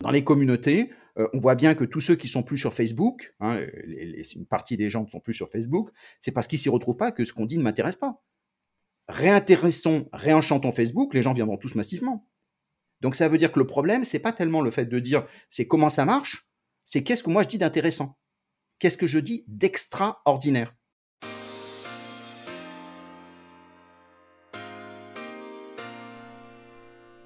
Dans les communautés, euh, on voit bien que tous ceux qui sont plus sur Facebook, hein, une partie des gens ne sont plus sur Facebook, c'est parce qu'ils s'y retrouvent pas que ce qu'on dit ne m'intéresse pas. Réintéressons, réenchantons Facebook, les gens viendront tous massivement. Donc ça veut dire que le problème, c'est pas tellement le fait de dire c'est comment ça marche, c'est qu'est-ce que moi je dis d'intéressant, qu'est-ce que je dis d'extraordinaire?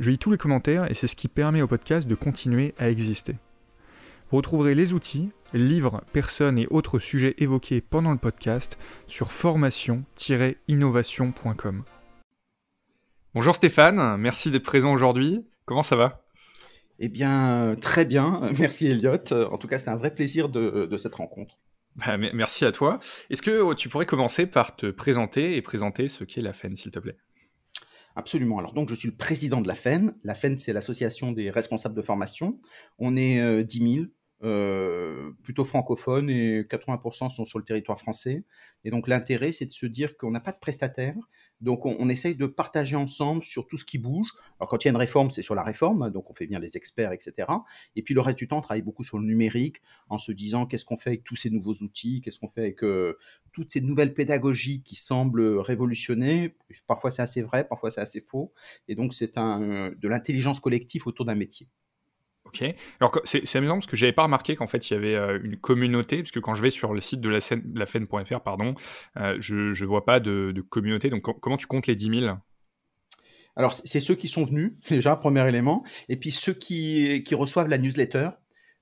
je lis tous les commentaires et c'est ce qui permet au podcast de continuer à exister. Vous retrouverez les outils, livres, personnes et autres sujets évoqués pendant le podcast sur formation-innovation.com. Bonjour Stéphane, merci d'être présent aujourd'hui. Comment ça va? Eh bien, très bien. Merci Elliot. En tout cas, c'était un vrai plaisir de, cette rencontre. Bah, merci à toi. Est-ce que tu pourrais commencer par te présenter et présenter ce qu'est la FEN, s'il te plaît? Absolument. Alors donc je suis le président de la FEN. La FEN, c'est l'association des responsables de formation. On est euh, 10 000, euh, plutôt francophones et 80% sont sur le territoire français. Et donc l'intérêt, c'est de se dire qu'on n'a pas de prestataire, donc on, essaye de partager ensemble sur tout ce qui bouge. Alors quand il y a une réforme, c'est sur la réforme, donc on fait bien les experts, etc. Et puis le reste du temps, on travaille beaucoup sur le numérique, en se disant qu'est-ce qu'on fait avec tous ces nouveaux outils, qu'est-ce qu'on fait avec euh, toutes ces nouvelles pédagogies qui semblent révolutionner. Parfois c'est assez vrai, parfois c'est assez faux. Et donc c'est un, de l'intelligence collective autour d'un métier. Ok. Alors c'est amusant parce que j'avais pas remarqué qu'en fait il y avait euh, une communauté, parce que quand je vais sur le site de la, scène, la FEN.fr, pardon, euh, je, je vois pas de, communauté. Donc comment tu comptes les 10 000 alors, c'est ceux qui sont venus, déjà, premier élément, et puis ceux qui, qui reçoivent la newsletter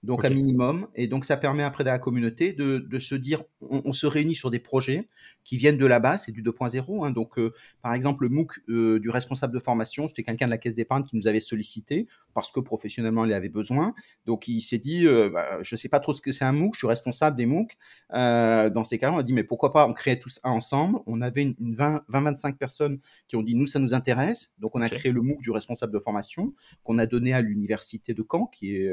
donc un minimum. Et donc ça permet après dans la communauté de, de se dire, on, se réunit sur des projets qui viennent de la base, c'est du 2.0. Hein. Donc euh, par exemple le MOOC euh, du responsable de formation, c'était quelqu'un de la caisse d'épargne qui nous avait sollicité parce que professionnellement il avait besoin. Donc il s'est dit, euh, bah, je sais pas trop ce que c'est un MOOC, je suis responsable des MOOC. dans ces cas-là, on a dit mais pourquoi pas on crée tous un ensemble. On avait une, 20-25 personnes qui ont dit nous ça nous intéresse. Donc on a créé le MOOC du responsable de formation qu'on a donné à l'université de Caen qui est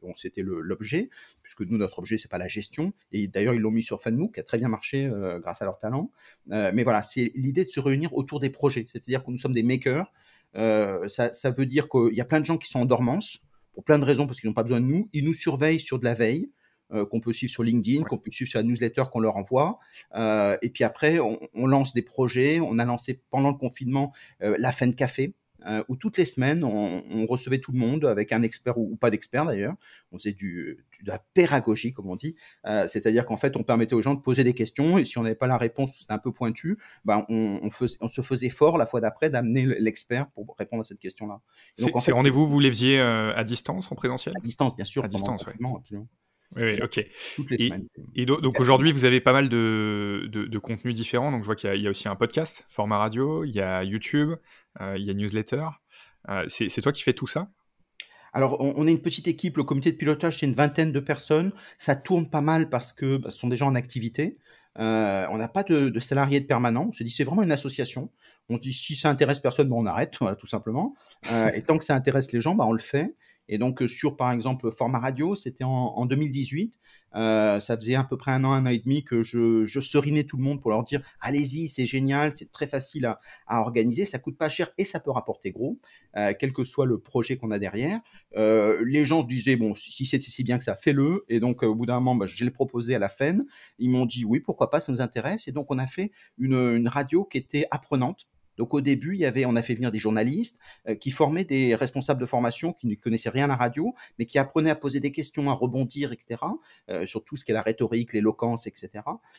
donc c'est c'était l'objet, puisque nous, notre objet, c'est pas la gestion. Et d'ailleurs, ils l'ont mis sur FunMOOC, qui a très bien marché euh, grâce à leur talent. Euh, mais voilà, c'est l'idée de se réunir autour des projets. C'est-à-dire que nous sommes des makers. Euh, ça, ça, veut dire qu'il y a plein de gens qui sont en dormance, pour plein de raisons, parce qu'ils n'ont pas besoin de nous. Ils nous surveillent sur de la veille. qu'on peut suivre sur LinkedIn, qu'on peut suivre sur la newsletter qu'on leur envoie. et puis après, on, on, lance des projets. On a lancé pendant le confinement la fin de café, euh, où toutes les semaines, on, recevait tout le monde avec un expert ou, pas d'expert d'ailleurs. On faisait du, de la pédagogie, comme on dit. Euh, c'est-à-dire qu'en fait, on permettait aux gens de poser des questions et si on n'avait pas la réponse, c'était un peu pointu, ben, on, on, se faisait fort la fois d'après d'amener l'expert pour répondre à cette question-là. Ces rendez-vous, vous les faisiez euh, à distance, en présentiel? À distance, bien sûr. À distance, oui. Oui, ok. Toutes les semaines. Et donc aujourd'hui, vous avez pas mal de, de, contenus différents. Donc je vois qu'il y, a aussi un podcast, format radio, il y a YouTube, euh, il y a newsletter. Euh, c'est toi qui fais tout ça? Alors, on, est une petite équipe, le comité de pilotage, c'est une vingtaine de personnes. Ça tourne pas mal parce que bah, ce sont des gens en activité. Euh, on n'a pas de, salariés de permanent. On se dit, c'est vraiment une association. On se dit, si ça intéresse personne, bon, on arrête, voilà, tout simplement. et tant que ça intéresse les gens, bah, on le fait. Et donc, euh, sur, par exemple, format radio, c'était en, 2018. Euh, ça faisait à peu près un an, un an et demi que je, serinais tout le monde pour leur dire allez-y, c'est génial, c'est très facile à, organiser, ça coûte pas cher et ça peut rapporter gros, euh, quel que soit le projet qu'on a derrière. les gens se disaient bon, si c'est si bien que ça, fais-le. Et donc, au bout d'un moment, bah, je l'ai proposé à la FEN. Ils m'ont dit oui, pourquoi pas, ça nous intéresse. Et donc, on a fait une radio qui était apprenante donc au début, il y avait, on a fait venir des journalistes euh, qui formaient des responsables de formation qui ne connaissaient rien à la radio, mais qui apprenaient à poser des questions, à rebondir, etc. Euh, sur tout ce qui est la rhétorique, l'éloquence, etc.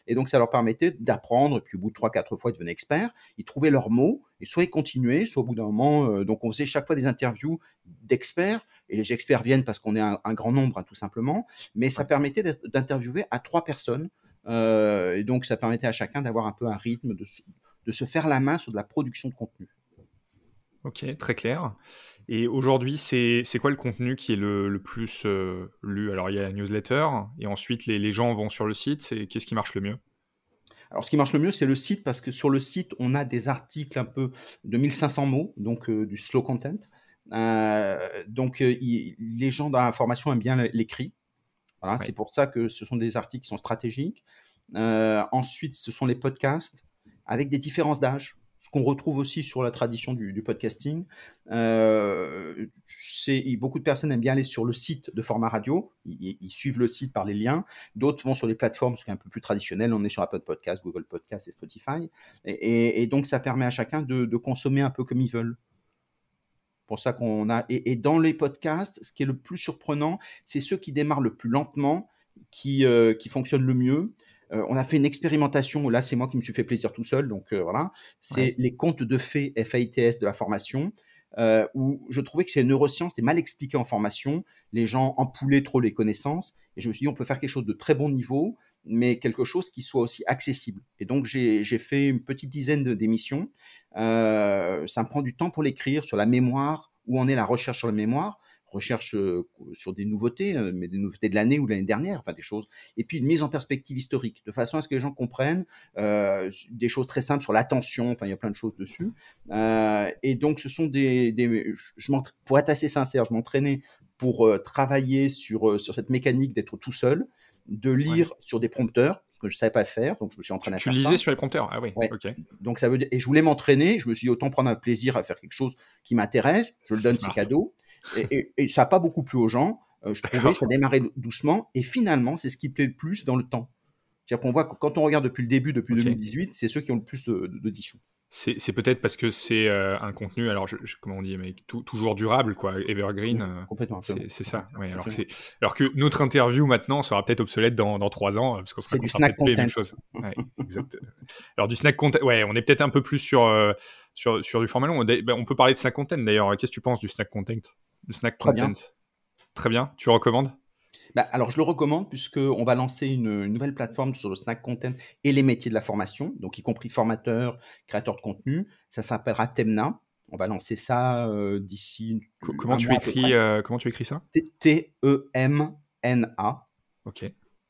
Et donc ça leur permettait d'apprendre. Et puis au bout de trois, quatre fois, ils devenaient experts. Ils trouvaient leurs mots et soit ils continuaient, soit au bout d'un moment. Euh, donc on faisait chaque fois des interviews d'experts et les experts viennent parce qu'on est un, grand nombre, hein, tout simplement. Mais ça permettait d'interviewer à trois personnes. et donc ça permettait à chacun d'avoir un peu un rythme de de se faire la main sur de la production de contenu. Ok, très clair. Et aujourd'hui, c'est quoi le contenu qui est le, plus euh, lu? Alors, il y a la newsletter, et ensuite, les, gens vont sur le site. Qu'est-ce qui marche le mieux? Alors, ce qui marche le mieux, c'est le site, parce que sur le site, on a des articles un peu de 1500 mots, donc euh, du slow content. Euh, donc, les gens dans la formation aiment bien l'écrit. Voilà, C'est pour ça que ce sont des articles qui sont stratégiques. ensuite, ce sont les podcasts avec des différences d'âge ce qu'on retrouve aussi sur la tradition du, podcasting. Euh, beaucoup de personnes aiment bien aller sur le site de format radio. Ils, suivent le site par les liens. D'autres vont sur les plateformes, ce qui est un peu plus traditionnel. On est sur Apple Podcast, Google Podcast et Spotify. Et, donc, ça permet à chacun de, consommer un peu comme ils veulent. Pour ça qu'on a. Et, dans les podcasts, ce qui est le plus surprenant, c'est ceux qui démarrent le plus lentement, qui, euh, qui fonctionnent le mieux. Euh, on a fait une expérimentation, là c'est moi qui me suis fait plaisir tout seul, donc euh, voilà, c'est les comptes de faits FAITS de la formation, euh, où je trouvais que ces neurosciences étaient mal expliquées en formation, les gens empoulaient trop les connaissances, et je me suis dit on peut faire quelque chose de très bon niveau, mais quelque chose qui soit aussi accessible. Et donc j'ai fait une petite dizaine d'émissions, ça me prend du temps pour l'écrire sur la mémoire, où en est la recherche sur la mémoire, recherche sur des nouveautés, mais des nouveautés de l'année ou de l'année dernière, enfin des choses, et puis une mise en perspective historique, de façon à ce que les gens comprennent des choses très simples sur l'attention, enfin il y a plein de choses dessus. et donc ce sont des, je, pour être assez sincère, je m'entraînais pour travailler sur, sur cette mécanique d'être tout seul, de lire sur des prompteurs, ce que je ne savais pas faire, donc je me suis entraîné tu, à faire Tu lisais sur les prompteurs, ah oui, ok. Donc ça veut dire, et je voulais m'entraîner, je me suis dit autant prendre un plaisir à faire quelque chose qui m'intéresse, je le donne, c'est cadeau, et, ça n'a pas beaucoup plu aux gens. Euh, je trouvais ça démarrait doucement. Et finalement, c'est ce qui plaît le plus dans le temps. C'est-à-dire qu'on voit que quand on regarde depuis le début, depuis 2018, c'est ceux qui ont le plus d'auditions. C'est peut-être parce que c'est euh, un contenu, alors comment on dit, mais toujours durable, quoi, evergreen. Euh, complètement. C'est ça. alors, alors, que notre interview maintenant sera peut-être obsolète dans, dans trois ans, parce qu'on sera du snack content. Même chose. alors du snack content, ouais, on est peut-être un peu plus sur, sur, sur du format long. Ben, on peut parler de snack content d'ailleurs. Qu'est-ce que tu penses du snack content? Le snack Très content. Bien. Très bien. Tu recommandes? Bah, alors, je le recommande puisqu'on va lancer une, nouvelle plateforme sur le snack content et les métiers de la formation, donc y compris formateur, créateur de contenu. Ça s'appellera Temna. On va lancer ça euh, d'ici. Comment, tu écris, euh, comment tu écris ça? T-E-M-N-A. Ok.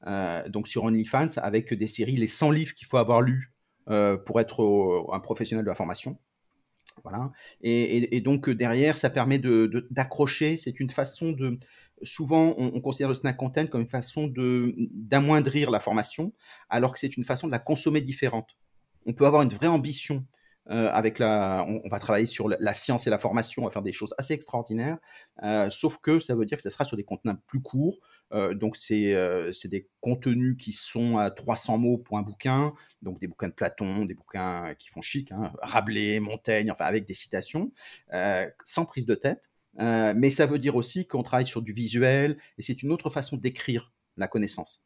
Euh, donc sur OnlyFans, avec des séries, les 100 livres qu'il faut avoir lus pour être un professionnel de la formation. Voilà. Et, donc derrière, ça permet d'accrocher. c'est une façon de. Souvent, on, considère le snack content comme une façon d'amoindrir la formation, alors que c'est une façon de la consommer différente. On peut avoir une vraie ambition euh, avec la, on, va travailler sur la, science et la formation, on va faire des choses assez extraordinaires, euh, sauf que ça veut dire que ce sera sur des contenus plus courts, euh, donc c'est des contenus qui sont à 300 mots pour un bouquin, donc des bouquins de Platon, des bouquins qui font chic, hein, Rabelais, Montaigne, enfin avec des citations, sans prise de tête, mais ça veut dire aussi qu'on travaille sur du visuel, et c'est une autre façon d'écrire la connaissance.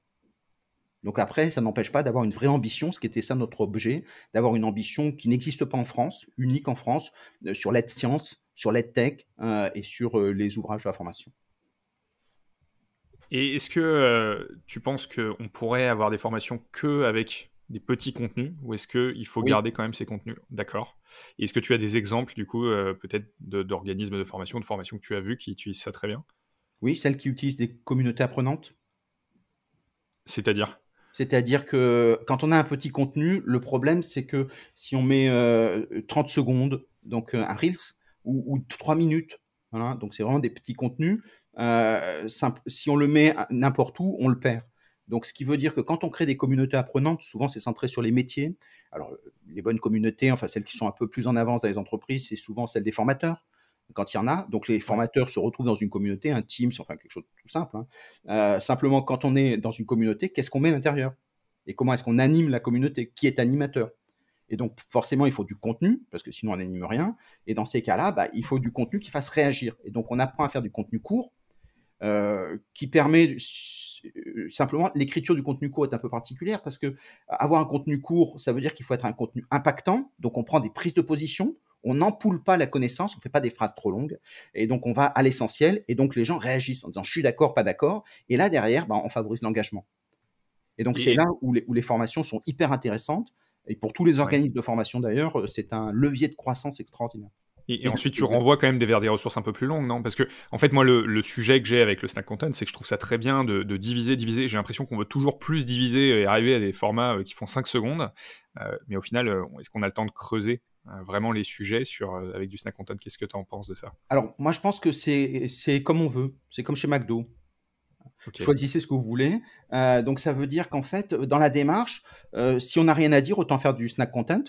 Donc après, ça n'empêche pas d'avoir une vraie ambition, ce qui était ça notre objet, d'avoir une ambition qui n'existe pas en France, unique en France, euh, sur l'aide science, sur l'aide tech euh, et sur euh, les ouvrages de la formation. Et est-ce que tu penses qu'on pourrait avoir des formations que avec des petits contenus ou est-ce qu'il faut garder quand même ces contenus? D'accord. Et est-ce que tu as des exemples, du coup, peut-être d'organismes de formation, de formation que tu as vu qui utilisent ça très bien? Oui, celles qui utilisent des communautés apprenantes. C'est-à-dire? C'est-à-dire que quand on a un petit contenu, le problème, c'est que si on met 30 euh, secondes, donc euh, un Reels, ou, 3 minutes, voilà, donc c'est vraiment des petits contenus, euh, si on le met n'importe où, on le perd. Donc, ce qui veut dire que quand on crée des communautés apprenantes, souvent c'est centré sur les métiers. Alors, les bonnes communautés, enfin celles qui sont un peu plus en avance dans les entreprises, c'est souvent celles des formateurs quand il y en a. Donc les formateurs se retrouvent dans une communauté, un Teams, enfin quelque chose de tout simple. Hein. Euh, simplement, quand on est dans une communauté, qu'est-ce qu'on met à l'intérieur? Et comment est-ce qu'on anime la communauté? Qui est animateur? Et donc forcément, il faut du contenu, parce que sinon on n'anime rien. Et dans ces cas-là, bah, il faut du contenu qui fasse réagir. Et donc on apprend à faire du contenu court, euh, qui permet simplement l'écriture du contenu court est un peu particulière parce que avoir un contenu court, ça veut dire qu'il faut être un contenu impactant. Donc on prend des prises de position on n'empoule pas la connaissance, on ne fait pas des phrases trop longues, et donc on va à l'essentiel, et donc les gens réagissent en disant je suis d'accord, pas d'accord, et là derrière, ben, on favorise l'engagement. Et donc c'est là où les, formations sont hyper intéressantes, et pour tous les organismes de formation d'ailleurs, euh, c'est un levier de croissance extraordinaire. Et, ensuite, tu renvoies quand même vers des ressources un peu plus longues, non? Parce que, en fait, moi, le, sujet que j'ai avec le snack content, c'est que je trouve ça très bien de, diviser, diviser. J'ai l'impression qu'on veut toujours plus diviser et arriver à des formats euh, qui font 5 secondes. Euh, mais au final, euh, est-ce qu'on a le temps de creuser vraiment les sujets sur, avec du snack content? Qu'est-ce que tu en penses de ça? Alors, moi, je pense que c'est comme on veut. C'est comme chez McDo. Choisissez ce que vous voulez. donc, ça veut dire qu'en fait, dans la démarche, si on n'a rien à dire, autant faire du snack content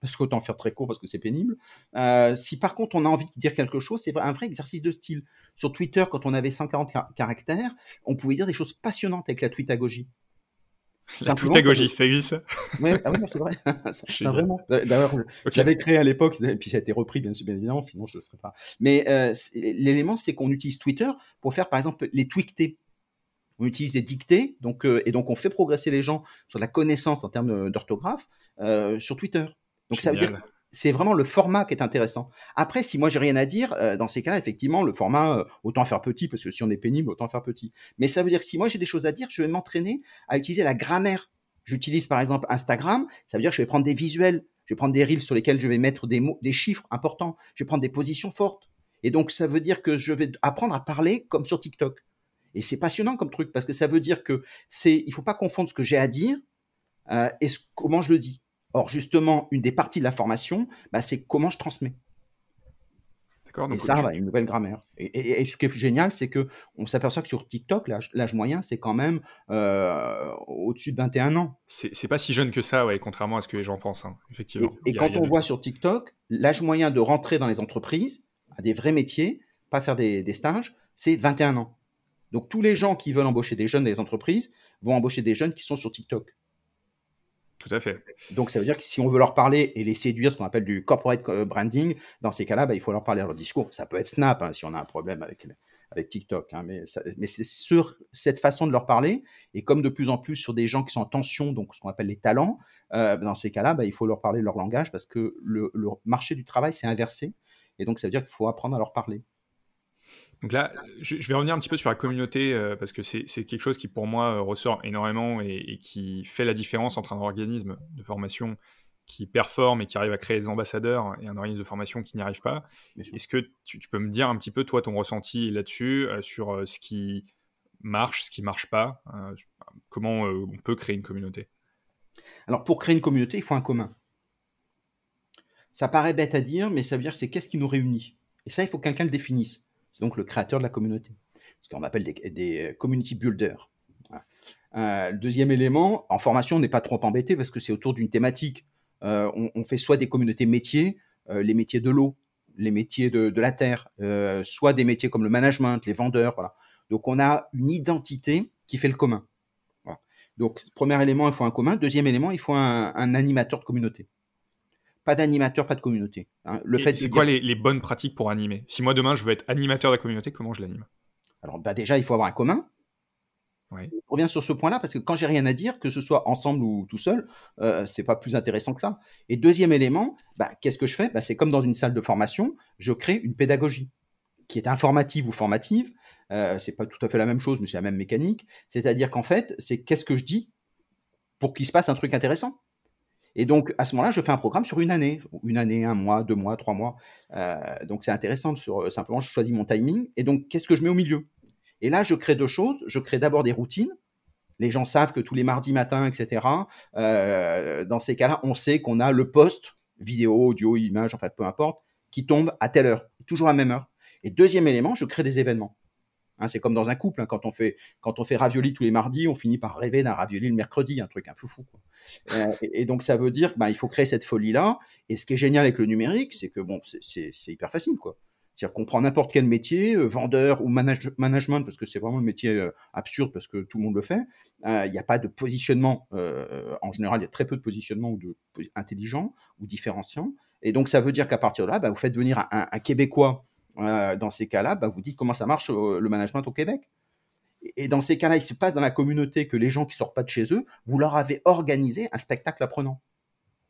parce qu'autant faire très court parce que c'est pénible. Euh, si par contre on a envie de dire quelque chose, c'est un vrai exercice de style. Sur Twitter, quand on avait 140 caractères, on pouvait dire des choses passionnantes avec la tweetagogie. La tweetagogie, ça existe Oui, ah c'est vrai. vraiment. D'ailleurs, j'avais créé à l'époque, et puis ça a été repris bien, bien évidemment, sinon je ne serais pas. Mais euh, l'élément, c'est qu'on utilise Twitter pour faire par exemple les tweetés. On utilise des dictées, donc, euh, et donc on fait progresser les gens sur la connaissance en termes d'orthographe sur Twitter. Donc ça veut dire c'est vraiment le format qui est intéressant. Après, si moi j'ai rien à dire, euh, dans ces cas-là, effectivement, le format, euh, autant faire petit, parce que si on est pénible, autant faire petit. Mais ça veut dire que si moi j'ai des choses à dire, je vais m'entraîner à utiliser la grammaire. J'utilise par exemple Instagram, ça veut dire que je vais prendre des visuels, je vais prendre des reels sur lesquels je vais mettre des mots, des chiffres importants, je vais prendre des positions fortes. Et donc ça veut dire que je vais apprendre à parler comme sur TikTok. Et c'est passionnant comme truc parce que ça veut dire que c'est, il faut pas confondre ce que j'ai à dire euh, et comment je le dis. Or, justement, une des parties de la formation, bah, c'est comment je transmets. D'accord. Et ça, tu... une nouvelle grammaire. Et, ce qui est génial, c'est que on s'aperçoit que sur TikTok, l'âge moyen, c'est quand même euh, au-dessus de 21 ans. C'est pas si jeune que ça, ouais, contrairement à ce que les gens pensent, hein, effectivement. Et, quand on voit sur TikTok, l'âge moyen de rentrer dans les entreprises, à des vrais métiers, pas faire des, des stages, c'est 21 ans. Donc tous les gens qui veulent embaucher des jeunes dans les entreprises vont embaucher des jeunes qui sont sur TikTok. Tout à fait. Donc ça veut dire que si on veut leur parler et les séduire, ce qu'on appelle du corporate euh, branding, dans ces cas-là, bah, il faut leur parler leur discours. Ça peut être Snap hein, si on a un problème avec, TikTok, hein, mais, mais c'est sur cette façon de leur parler. Et comme de plus en plus sur des gens qui sont en tension, donc ce qu'on appelle les talents, euh, dans ces cas-là, bah, il faut leur parler leur langage parce que le, le marché du travail s'est inversé. Et donc ça veut dire qu'il faut apprendre à leur parler. Donc là, je, vais revenir un petit peu sur la communauté, euh, parce que c'est quelque chose qui pour moi euh, ressort énormément et, qui fait la différence entre un organisme de formation qui performe et qui arrive à créer des ambassadeurs et un organisme de formation qui n'y arrive pas. Est-ce que tu, peux me dire un petit peu, toi, ton ressenti là-dessus, euh, sur ce qui marche, ce qui marche pas, comment on peut créer une communauté? Alors pour créer une communauté, il faut un commun. Ça paraît bête à dire, mais ça veut dire c'est qu'est-ce qui nous réunit. Et ça, il faut que quelqu'un le définisse. C'est donc le créateur de la communauté. Ce qu'on appelle des, community builders. Euh, le deuxième élément, en formation, on n'est pas trop embêté parce que c'est autour d'une thématique. Euh, on, fait soit des communautés métiers, euh, les métiers de l'eau, les métiers de, la terre, soit des métiers comme le management, les vendeurs. Donc on a une identité qui fait le commun. Donc premier élément, il faut un commun. Deuxième élément, il faut un animateur de communauté pas d'animateur, pas de communauté. Hein. Le fait c'est quoi les, bonnes pratiques pour animer? Si moi demain je veux être animateur de la communauté, comment je l'anime? Alors bah déjà il faut avoir un commun. Je reviens sur ce point-là parce que quand j'ai rien à dire, que ce soit ensemble ou tout seul, euh, c'est pas plus intéressant que ça. Et deuxième élément, bah, qu'est-ce que je fais? Bah, C'est comme dans une salle de formation, je crée une pédagogie qui est informative ou formative. Euh, c'est pas tout à fait la même chose, mais c'est la même mécanique. C'est-à-dire qu'en fait, c'est qu'est-ce que je dis pour qu'il se passe un truc intéressant. Et donc, à ce moment-là, je fais un programme sur une année, une année, un mois, deux mois, trois mois. Euh, donc, c'est intéressant. Sur, simplement, je choisis mon timing. Et donc, qu'est-ce que je mets au milieu? Et là, je crée deux choses. Je crée d'abord des routines. Les gens savent que tous les mardis matins, etc., euh, dans ces cas-là, on sait qu'on a le poste, vidéo, audio, image, en fait, peu importe, qui tombe à telle heure, toujours à la même heure. Et deuxième élément, je crée des événements. Hein, c'est comme dans un couple, hein, quand, on fait, quand on fait ravioli tous les mardis, on finit par rêver d'un ravioli le mercredi, un truc un foufou. Euh, et, donc ça veut dire qu'il bah, faut créer cette folie-là. Et ce qui est génial avec le numérique, c'est que bon, c'est hyper facile. quoi. C'est-à-dire qu'on prend n'importe quel métier, euh, vendeur ou management, parce que c'est vraiment un métier euh, absurde parce que tout le monde le fait. Il n'y a pas de positionnement. en général, il y a très peu de positionnement ou de intelligent ou différenciant. Et donc ça veut dire qu'à partir de là, bah, vous faites venir un Québécois euh, dans ces cas-là, bah, vous dites comment ça marche euh, le management au Québec. Et dans ces cas-là, il se passe dans la communauté que les gens qui sortent pas de chez eux, vous leur avez organisé un spectacle apprenant.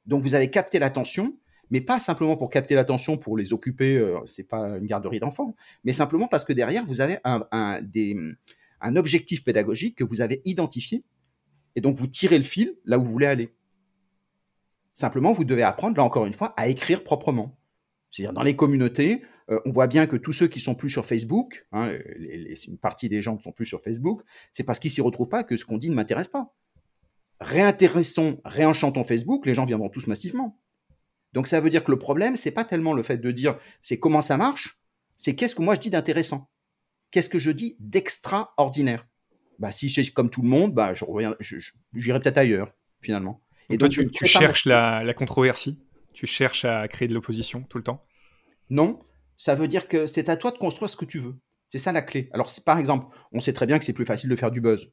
Donc vous avez capté l'attention, mais pas simplement pour capter l'attention pour les occuper, euh, c'est pas une garderie d'enfants, mais simplement parce que derrière vous avez un, un objectif pédagogique que vous avez identifié, et donc vous tirez le fil là où vous voulez aller. Simplement, vous devez apprendre, là encore une fois, à écrire proprement C'est-à-dire dans les communautés, euh, on voit bien que tous ceux qui sont plus sur Facebook, hein, une partie des gens ne sont plus sur Facebook, c'est parce qu'ils s'y retrouvent pas que ce qu'on dit ne m'intéresse pas. Réintéressons, réenchantons Facebook, les gens viendront tous massivement. Donc ça veut dire que le problème, c'est pas tellement le fait de dire c'est comment ça marche, c'est qu'est-ce que moi je dis d'intéressant. Qu'est-ce que je dis d'extraordinaire? Bah, Si c'est comme tout le monde, bah, je j'irai peut-être ailleurs, finalement. Et donc, toi, tu, cherches la, la, controversie? Tu cherches à créer de l'opposition tout le temps? Non, ça veut dire que c'est à toi de construire ce que tu veux. C'est ça la clé. Alors, par exemple, on sait très bien que c'est plus facile de faire du buzz.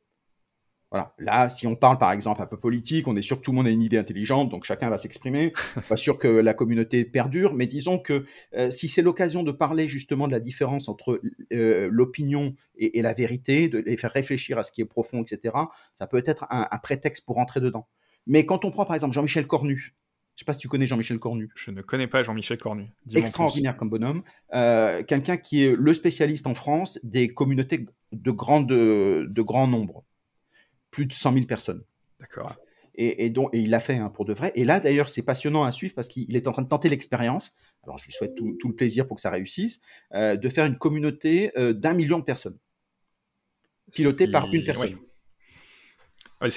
Voilà. Là, si on parle par exemple un peu politique, on est sûr que tout le monde a une idée intelligente, donc chacun va s'exprimer. Pas sûr que la communauté perdure, mais disons que euh, si c'est l'occasion de parler justement de la différence entre euh, l'opinion et, la vérité, de les faire réfléchir à ce qui est profond, etc., ça peut être un, prétexte pour rentrer dedans. Mais quand on prend par exemple Jean-Michel Cornu, je ne sais pas si tu connais Jean-Michel Cornu. Je ne connais pas Jean-Michel Cornu. Extraordinaire comme bonhomme. Euh, quelqu'un qui est le spécialiste en France des communautés de, grande, de grand nombre plus de 100 000 personnes. D'accord. Et, donc, et il l'a fait hein, pour de vrai. Et là, d'ailleurs, c'est passionnant à suivre parce qu'il est en train de tenter l'expérience. Alors, je lui souhaite tout, le plaisir pour que ça réussisse, euh, de faire une communauté euh, d'un million de personnes, pilotée par une personne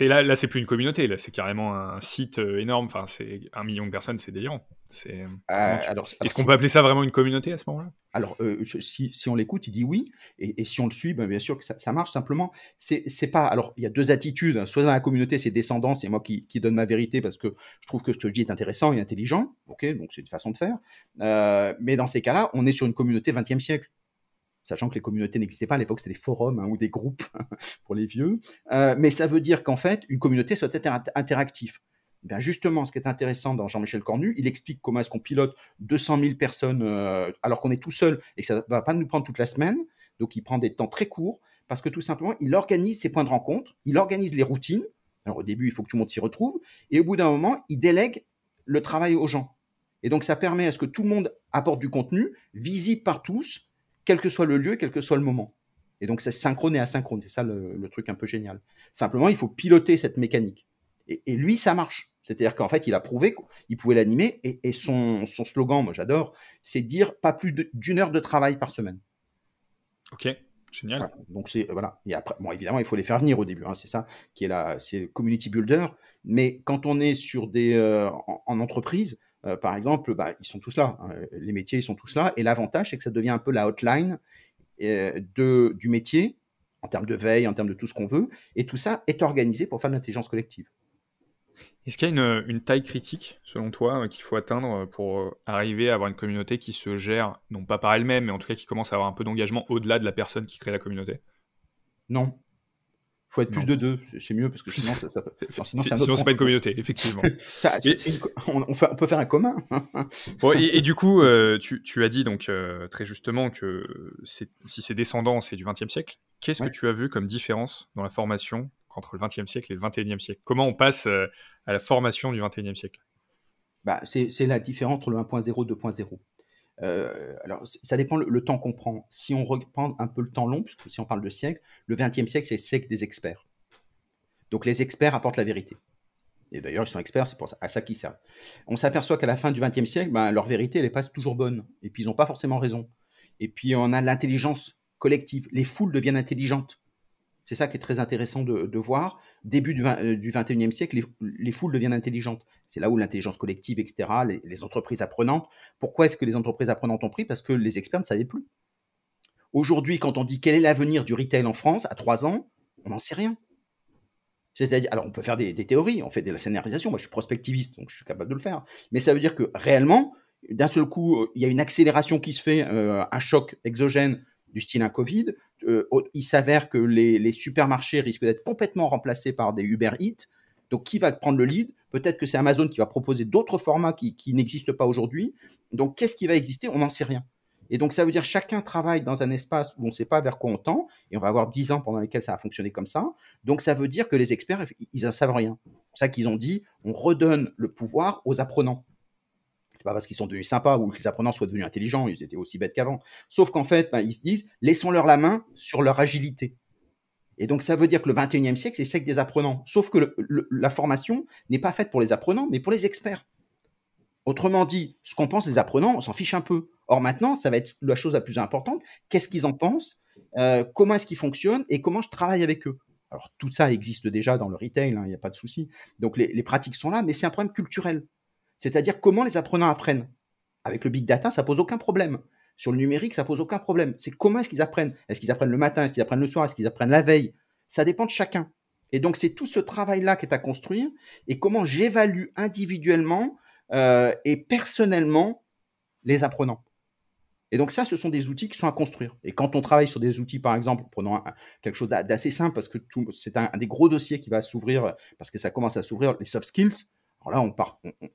là, là c'est plus une communauté, là, c'est carrément un site euh, énorme. Enfin, c'est un million de personnes, c'est délirant. C'est. Euh, est-ce qu'on peut appeler ça vraiment une communauté à ce moment-là? Alors, euh, si, si, on l'écoute, il dit oui, et, si on le suit, ben, bien sûr que ça, ça marche. Simplement, c'est pas. Alors, il y a deux attitudes. Hein. Soit dans la communauté, c'est descendant, c'est moi qui, qui, donne ma vérité parce que je trouve que ce que je dis est intéressant et intelligent. Ok, donc c'est une façon de faire. mais dans ces cas-là, on est sur une communauté 20e siècle sachant que les communautés n'existaient pas à l'époque, c'était des forums hein, ou des groupes pour les vieux. Euh, mais ça veut dire qu'en fait, une communauté soit être interactive. Ben justement, ce qui est intéressant dans Jean-Michel Cornu, il explique comment est-ce qu'on pilote 200 000 personnes euh, alors qu'on est tout seul et que ça ne va pas nous prendre toute la semaine. Donc, il prend des temps très courts parce que tout simplement, il organise ses points de rencontre, il organise les routines. Alors, au début, il faut que tout le monde s'y retrouve. Et au bout d'un moment, il délègue le travail aux gens. Et donc, ça permet à ce que tout le monde apporte du contenu visible par tous quel que soit le lieu, quel que soit le moment. Et donc, c'est synchrone et asynchrone. C'est ça le, truc un peu génial. Simplement, il faut piloter cette mécanique. Et, lui, ça marche. C'est-à-dire qu'en fait, il a prouvé qu'il pouvait l'animer. Et, son, slogan, moi j'adore, c'est dire pas plus d'une heure de travail par semaine. Ok, génial. Donc, c'est, voilà. Et après, bon, évidemment, il faut les faire venir au début. Hein. c'est ça qui est la, c'est le community builder. Mais quand on est sur des, euh, en, entreprise, euh, par exemple, bah, ils sont tous là. Hein. Les métiers, ils sont tous là. Et l'avantage, c'est que ça devient un peu la hotline euh, de, du métier, en termes de veille, en termes de tout ce qu'on veut. Et tout ça est organisé pour faire de l'intelligence collective. Est-ce qu'il y a une, taille critique, selon toi, euh, qu'il faut atteindre pour arriver à avoir une communauté qui se gère, non pas par elle-même, mais en tout cas qui commence à avoir un peu d'engagement au-delà de la personne qui crée la communauté? Non faut être plus de deux, c'est mieux parce que sinon, ça, ça sinon, c'est pas une communauté, effectivement. on, peut faire un commun. et, du coup, euh, tu, as dit donc euh, très justement que si c'est descendant, c'est du XXe siècle. Qu'est-ce que tu as vu comme différence dans la formation entre le XXe siècle et le XXIe siècle? Comment on passe euh, à la formation du XXIe siècle? Bah, C'est la différence entre le 1.0 et 2.0. Euh, alors, ça dépend le, temps qu'on prend. Si on reprend un peu le temps long, puisque si on parle de siècle, le XXe siècle, c'est le siècle des experts. Donc les experts apportent la vérité. Et d'ailleurs, ils sont experts, c'est à ça qu'ils servent. On s'aperçoit qu'à la fin du XXe siècle, ben, leur vérité, elle n'est pas toujours bonne. Et puis, ils n'ont pas forcément raison. Et puis, on a l'intelligence collective. Les foules deviennent intelligentes. C'est ça qui est très intéressant de, voir. Début du, 21e euh, siècle, les, foules deviennent intelligentes. C'est là où l'intelligence collective, etc., les, entreprises apprenantes. Pourquoi est-ce que les entreprises apprenantes ont pris? Parce que les experts ne savaient plus. Aujourd'hui, quand on dit quel est l'avenir du retail en France, à trois ans, on n'en sait rien. C'est-à-dire, alors on peut faire des, théories, on fait de la scénarisation. Moi, je suis prospectiviste, donc je suis capable de le faire. Mais ça veut dire que réellement, d'un seul coup, il y a une accélération qui se fait, euh, un choc exogène du style un Covid. Euh, il s'avère que les, supermarchés risquent d'être complètement remplacés par des Uber Eats. Donc, qui va prendre le lead? Peut-être que c'est Amazon qui va proposer d'autres formats qui, n'existent pas aujourd'hui. Donc, qu'est-ce qui va exister? On n'en sait rien. Et donc, ça veut dire chacun travaille dans un espace où on ne sait pas vers quoi on tend, et on va avoir 10 ans pendant lesquels ça va fonctionner comme ça. Donc, ça veut dire que les experts, ils n'en savent rien. C'est pour ça qu'ils ont dit, on redonne le pouvoir aux apprenants. C'est pas parce qu'ils sont devenus sympas ou que les apprenants soient devenus intelligents, ils étaient aussi bêtes qu'avant. Sauf qu'en fait, ben, ils se disent, laissons-leur la main sur leur agilité. Et donc, ça veut dire que le 21e siècle, c'est le siècle des apprenants. Sauf que la formation n'est pas faite pour les apprenants, mais pour les experts. Autrement dit, ce qu'on pense des apprenants, on s'en fiche un peu. Or maintenant, ça va être la chose la plus importante. Qu'est-ce qu'ils en pensent? Euh, Comment est-ce qu'ils fonctionnent Et comment je travaille avec eux? Alors tout ça existe déjà dans le retail, hein, il n'y a pas de souci. Donc les, pratiques sont là, mais c'est un problème culturel. C'est-à-dire comment les apprenants apprennent. Avec le big data, ça pose aucun problème. Sur le numérique, ça pose aucun problème. C'est comment est-ce qu'ils apprennent Est-ce qu'ils apprennent le matin Est-ce qu'ils apprennent le soir Est-ce qu'ils apprennent la veille Ça dépend de chacun. Et donc c'est tout ce travail-là qui est à construire et comment j'évalue individuellement euh, et personnellement les apprenants. Et donc ça, ce sont des outils qui sont à construire. Et quand on travaille sur des outils, par exemple, prenons quelque chose d'assez simple, parce que c'est un, des gros dossiers qui va s'ouvrir, parce que ça commence à s'ouvrir, les soft skills. Alors là,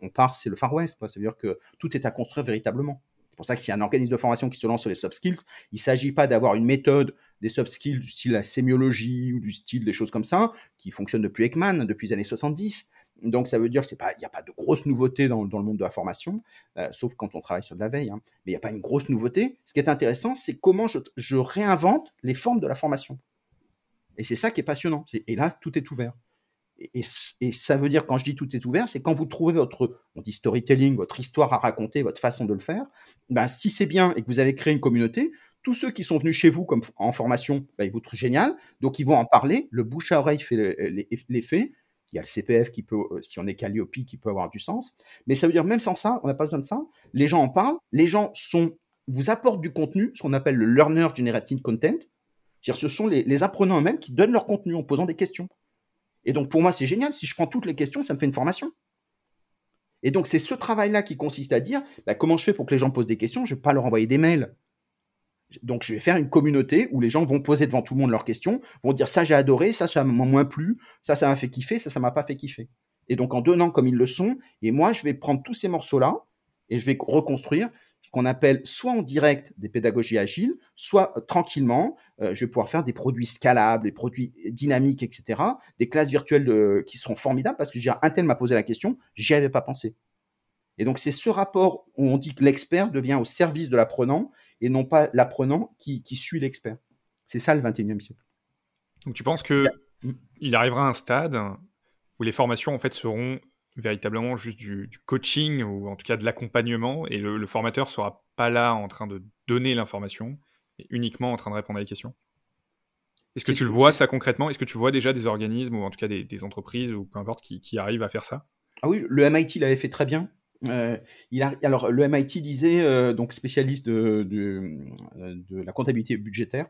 on part, c'est le Far West. Ça veut dire que tout est à construire véritablement. C'est pour ça qu'il y a un organisme de formation qui se lance sur les soft skills, il ne s'agit pas d'avoir une méthode des soft skills du style la sémiologie ou du style des choses comme ça, qui fonctionne depuis Ekman, depuis les années 70. Donc ça veut dire qu'il n'y a pas de grosses nouveautés dans, le monde de la formation, euh, sauf quand on travaille sur de la veille. Hein. Mais il n'y a pas une grosse nouveauté. Ce qui est intéressant, c'est comment je, réinvente les formes de la formation. Et c'est ça qui est passionnant. Et là, tout est ouvert. Et, ça veut dire, quand je dis tout est ouvert, c'est quand vous trouvez votre, on dit storytelling, votre histoire à raconter, votre façon de le faire, ben, si c'est bien et que vous avez créé une communauté, tous ceux qui sont venus chez vous comme en formation, ben, ils vous trouvent génial, donc ils vont en parler, le bouche à oreille fait l'effet, il y a le CPF qui peut, euh, si on est Calliope, qui peut avoir du sens. Mais ça veut dire, même sans ça, on n'a pas besoin de ça. Les gens en parlent, les gens sont, vous apportent du contenu, ce qu'on appelle le learner generated content. C'est-à-dire, ce sont les, apprenants eux-mêmes qui donnent leur contenu en posant des questions. Et donc, pour moi, c'est génial. Si je prends toutes les questions, ça me fait une formation. Et donc, c'est ce travail-là qui consiste à dire bah, comment je fais pour que les gens posent des questions? Je ne vais pas leur envoyer des mails. Donc, je vais faire une communauté où les gens vont poser devant tout le monde leurs questions, vont dire ça j'ai adoré, ça ça m'a moins plu, ça ça m'a fait kiffer, ça ça m'a pas fait kiffer. Et donc en donnant comme ils le sont, et moi je vais prendre tous ces morceaux-là et je vais reconstruire ce qu'on appelle soit en direct des pédagogies agiles, soit euh, tranquillement, euh, je vais pouvoir faire des produits scalables, des produits dynamiques, etc., des classes virtuelles qui seront formidables parce que j'ai un tel m'a posé la question, j'y avais pas pensé. Et donc c'est ce rapport où on dit que l'expert devient au service de l'apprenant et non pas l'apprenant qui, suit l'expert. C'est ça le 21e siècle. Donc tu penses que il arrivera un stade où les formations en fait seront véritablement juste du, coaching ou en tout cas de l'accompagnement et le, formateur sera pas là en train de donner l'information et uniquement en train de répondre à des questions Est-ce que tu le vois ça concrètement? Est-ce que tu vois déjà des organismes ou en tout cas des, entreprises ou peu importe qui, qui arrivent à faire ça? Ah oui, le MIT l'avait fait très bien. Euh, il a, alors, le MIT disait, euh, donc spécialiste de, de, la comptabilité budgétaire,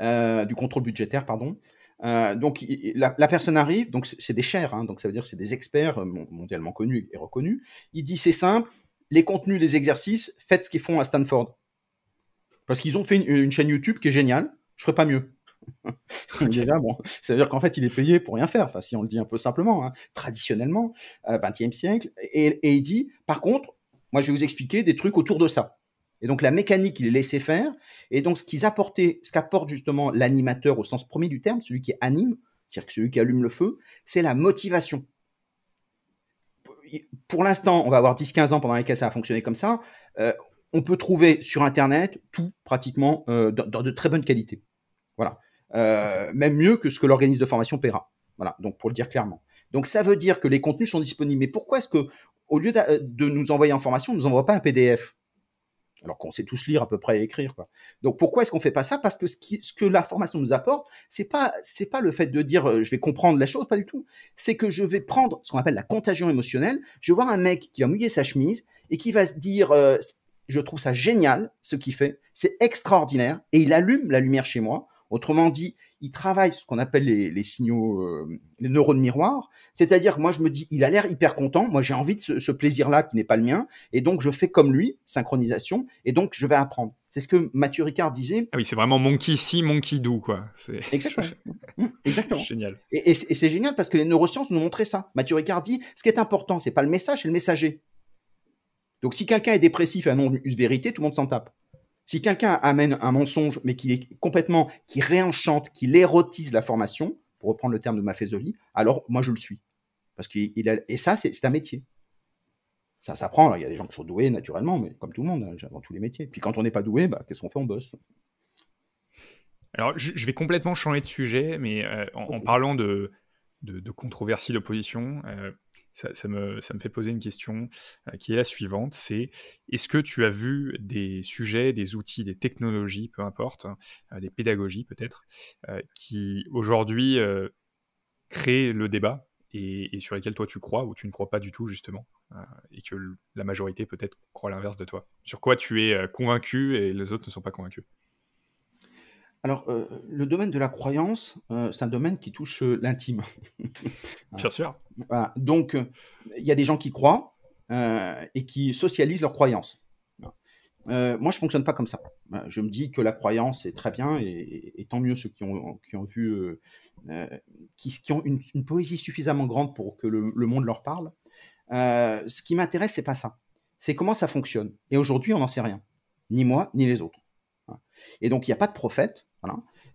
euh, du contrôle budgétaire, pardon. Donc, la, personne arrive, donc c'est des chairs, hein, donc ça veut dire que c'est des experts mondialement connus et reconnus. Il dit c'est simple, les contenus, les exercices, faites ce qu'ils font à Stanford. Parce qu'ils ont fait une, une, chaîne YouTube qui est géniale, je ferai pas mieux. bon, ça veut dire qu'en fait, il est payé pour rien faire, enfin, si on le dit un peu simplement, hein, traditionnellement, euh, 20e siècle. Et, il dit, par contre, moi, je vais vous expliquer des trucs autour de ça. Et donc, la mécanique, il est laissé faire. Et donc, ce qu'ils apportaient, ce qu'apporte justement l'animateur au sens premier du terme, celui qui anime, c'est-à-dire celui qui allume le feu, c'est la motivation. Pour l'instant, on va avoir 10-15 ans pendant lesquels ça a fonctionné comme ça. Euh, on peut trouver sur Internet tout pratiquement euh, dans, de très bonne qualité. Voilà. Euh, même mieux que ce que l'organisme de formation paiera. Voilà, donc pour le dire clairement. Donc ça veut dire que les contenus sont disponibles. Mais pourquoi est-ce que, au lieu de nous envoyer en formation, on ne nous envoie pas un PDF alors qu'on sait tous lire à peu près et écrire. Quoi. Donc pourquoi est-ce qu'on fait pas ça? Parce que ce, que la formation nous apporte, c'est pas c'est pas le fait de dire euh, je vais comprendre la chose, pas du tout. C'est que je vais prendre ce qu'on appelle la contagion émotionnelle. Je vais voir un mec qui va mouiller sa chemise et qui va se dire euh, je trouve ça génial ce qu'il fait, c'est extraordinaire et il allume la lumière chez moi. Autrement dit, il travaille ce qu'on appelle les, signaux, euh, les neurones miroirs. C'est-à-dire, moi, je me dis, il a l'air hyper content. Moi, j'ai envie de ce, plaisir-là qui n'est pas le mien. Et donc, je fais comme lui, synchronisation. Et donc, je vais apprendre. C'est ce que Mathieu Ricard disait. Ah oui, c'est vraiment monkey si, monkey do, quoi. Exactement. Mmh, exactement. génial. Et, c'est génial parce que les neurosciences nous montraient ça. Mathieu Ricard dit, ce qui est important, c'est pas le message, c'est le messager. Donc, si quelqu'un est dépressif et a non une vérité, tout le monde s'en tape. Si quelqu'un amène un mensonge, mais qui est complètement, qui réenchante, qui l'érotise la formation, pour reprendre le terme de Maffezoli, alors moi je le suis. Parce qu'il et ça, c'est un métier. Ça s'apprend. Il y a des gens qui sont doués naturellement, mais comme tout le monde, hein, dans tous les métiers. Puis quand on n'est pas doué, bah, qu'est-ce qu'on fait? On bosse. Alors, je, vais complètement changer de sujet, mais euh, en, parlant de, de, controversie d'opposition, euh, ça, me, ça, me, fait poser une question qui est la suivante, c'est est-ce que tu as vu des sujets, des outils, des technologies, peu importe, hein, des pédagogies peut-être, qui aujourd'hui créent le débat et, sur lesquels toi tu crois ou tu ne crois pas du tout justement, et que la majorité peut-être croit l'inverse de toi? Sur quoi tu es convaincu et les autres ne sont pas convaincus? Alors, euh, le domaine de la croyance, euh, c'est un domaine qui touche euh, l'intime. Bien sûr. Donc, il y a des gens qui croient et qui socialisent leurs croyances. moi, je fonctionne pas comme ça. Je me dis que la croyance est très bien et, tant mieux ceux qui ont, qui ont vu, qui, ont une, poésie suffisamment grande pour que le, le monde leur parle. ce qui m'intéresse, c'est pas ça. C'est comment ça fonctionne. Et aujourd'hui, on n'en sait rien. Ni moi, ni les autres. Et donc, il n'y a pas de prophète.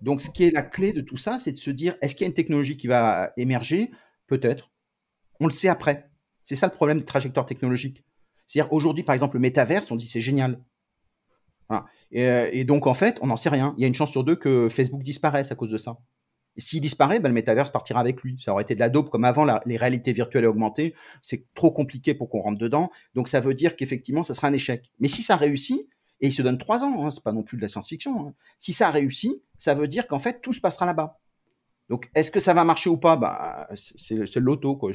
Donc, ce qui est la clé de tout ça, c'est de se dire, est-ce qu'il y a une technologie qui va émerger? Peut-être. On le sait après. C'est ça le problème des trajectoires technologiques. C'est-à-dire, aujourd'hui, par exemple, le métaverse, on dit c'est génial. Euh, et, donc, en fait, on n'en sait rien. Il y a une chance sur deux que Facebook disparaisse à cause de ça. Et s'il disparaît, ben, le métaverse partira avec lui. Ça aurait été de la dope comme avant, les réalités virtuelles et augmentées. C'est trop compliqué pour qu'on rentre dedans. Donc, ça veut dire qu'effectivement, ça sera un échec. Mais si ça réussit, et il se donne trois ans, hein, c'est pas non plus de la science-fiction. Hein. Si ça réussit, ça veut dire qu'en fait, tout se passera là-bas. Donc, est-ce que ça va marcher ou pas? Bah, C'est l'auto, quoi.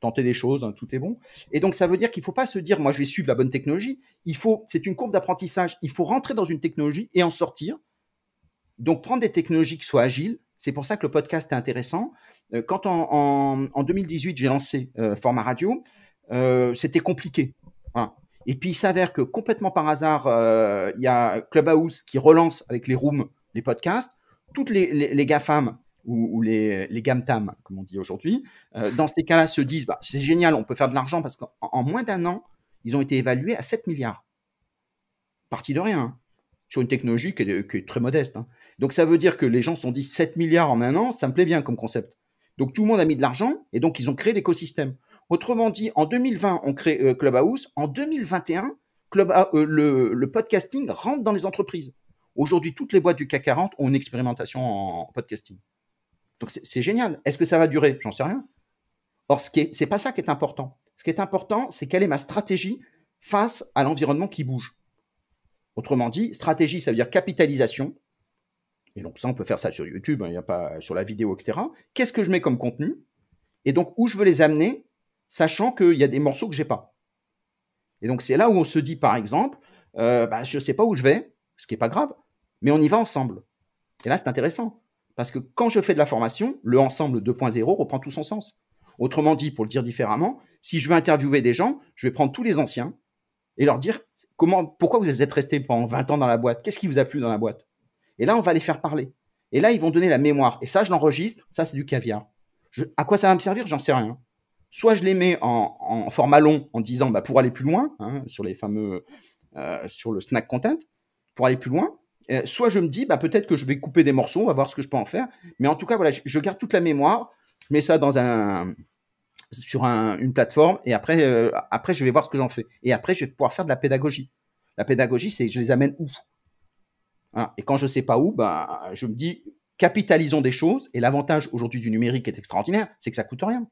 tenter des choses, hein, tout est bon. Et donc, ça veut dire qu'il ne faut pas se dire, moi, je vais suivre la bonne technologie. Il faut, c'est une courbe d'apprentissage. Il faut rentrer dans une technologie et en sortir. Donc, prendre des technologies qui soient agiles. C'est pour ça que le podcast est intéressant. Euh, quand en, 2018, j'ai lancé euh, Format Radio, euh, c'était compliqué. Et puis il s'avère que complètement par hasard, euh, il y a Clubhouse qui relance avec les rooms les podcasts. Toutes les, les, GAFAM ou, les, les GAMTAM, comme on dit aujourd'hui, euh, dans ces cas-là se disent bah, c'est génial, on peut faire de l'argent parce qu'en moins d'un an, ils ont été évalués à 7 milliards. Parti de rien. Hein, sur une technologie qui est, très modeste. Hein. Donc ça veut dire que les gens se sont dit 7 milliards en un an, ça me plaît bien comme concept. Donc tout le monde a mis de l'argent et donc ils ont créé l'écosystème. Autrement dit, en 2020, on crée euh, Clubhouse. En 2021, euh, le, podcasting rentre dans les entreprises. Aujourd'hui, toutes les boîtes du CAC 40 ont une expérimentation en, podcasting. Donc c'est génial. Est-ce que ça va durer? J'en sais rien. Or, ce n'est pas ça qui est important. Ce qui est important, c'est quelle est ma stratégie face à l'environnement qui bouge. Autrement dit, stratégie, ça veut dire capitalisation. Et donc ça, on peut faire ça sur YouTube, hein, il n'y a pas sur la vidéo, etc. Qu'est-ce que je mets comme contenu? Et donc où je veux les amener? Sachant qu'il y a des morceaux que j'ai pas. Et donc c'est là où on se dit, par exemple, euh, bah, je ne sais pas où je vais, ce qui n'est pas grave, mais on y va ensemble. Et là, c'est intéressant, parce que quand je fais de la formation, le ensemble 2.0 reprend tout son sens. Autrement dit, pour le dire différemment, si je veux interviewer des gens, je vais prendre tous les anciens et leur dire comment, pourquoi vous êtes restés pendant 20 ans dans la boîte, qu'est-ce qui vous a plu dans la boîte? Et là, on va les faire parler. Et là, ils vont donner la mémoire. Et ça, je l'enregistre, ça, c'est du caviar. à quoi ça va me servir? J'en sais rien. Soit je les mets en, format long en disant bah, pour aller plus loin, hein, sur les fameux, euh, sur le snack content, pour aller plus loin. Euh, soit je me dis bah, peut-être que je vais couper des morceaux, on va voir ce que je peux en faire. Mais en tout cas, voilà, je, garde toute la mémoire, je mets ça dans un, sur une plateforme et après, euh, après, je vais voir ce que j'en fais. Et après, je vais pouvoir faire de la pédagogie. La pédagogie, c'est je les amène où? Et quand je ne sais pas où, bah, je me dis capitalisons des choses. Et l'avantage aujourd'hui du numérique est extraordinaire, c'est que ça coûte rien.